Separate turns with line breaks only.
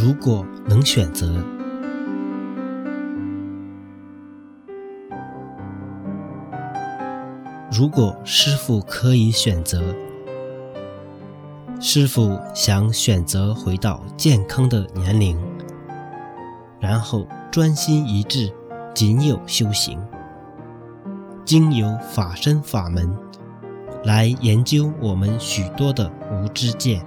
如果能选择，如果师傅可以选择，师傅想选择回到健康的年龄，然后专心一致，仅有修行。经由法身法门来研究我们许多的无知见。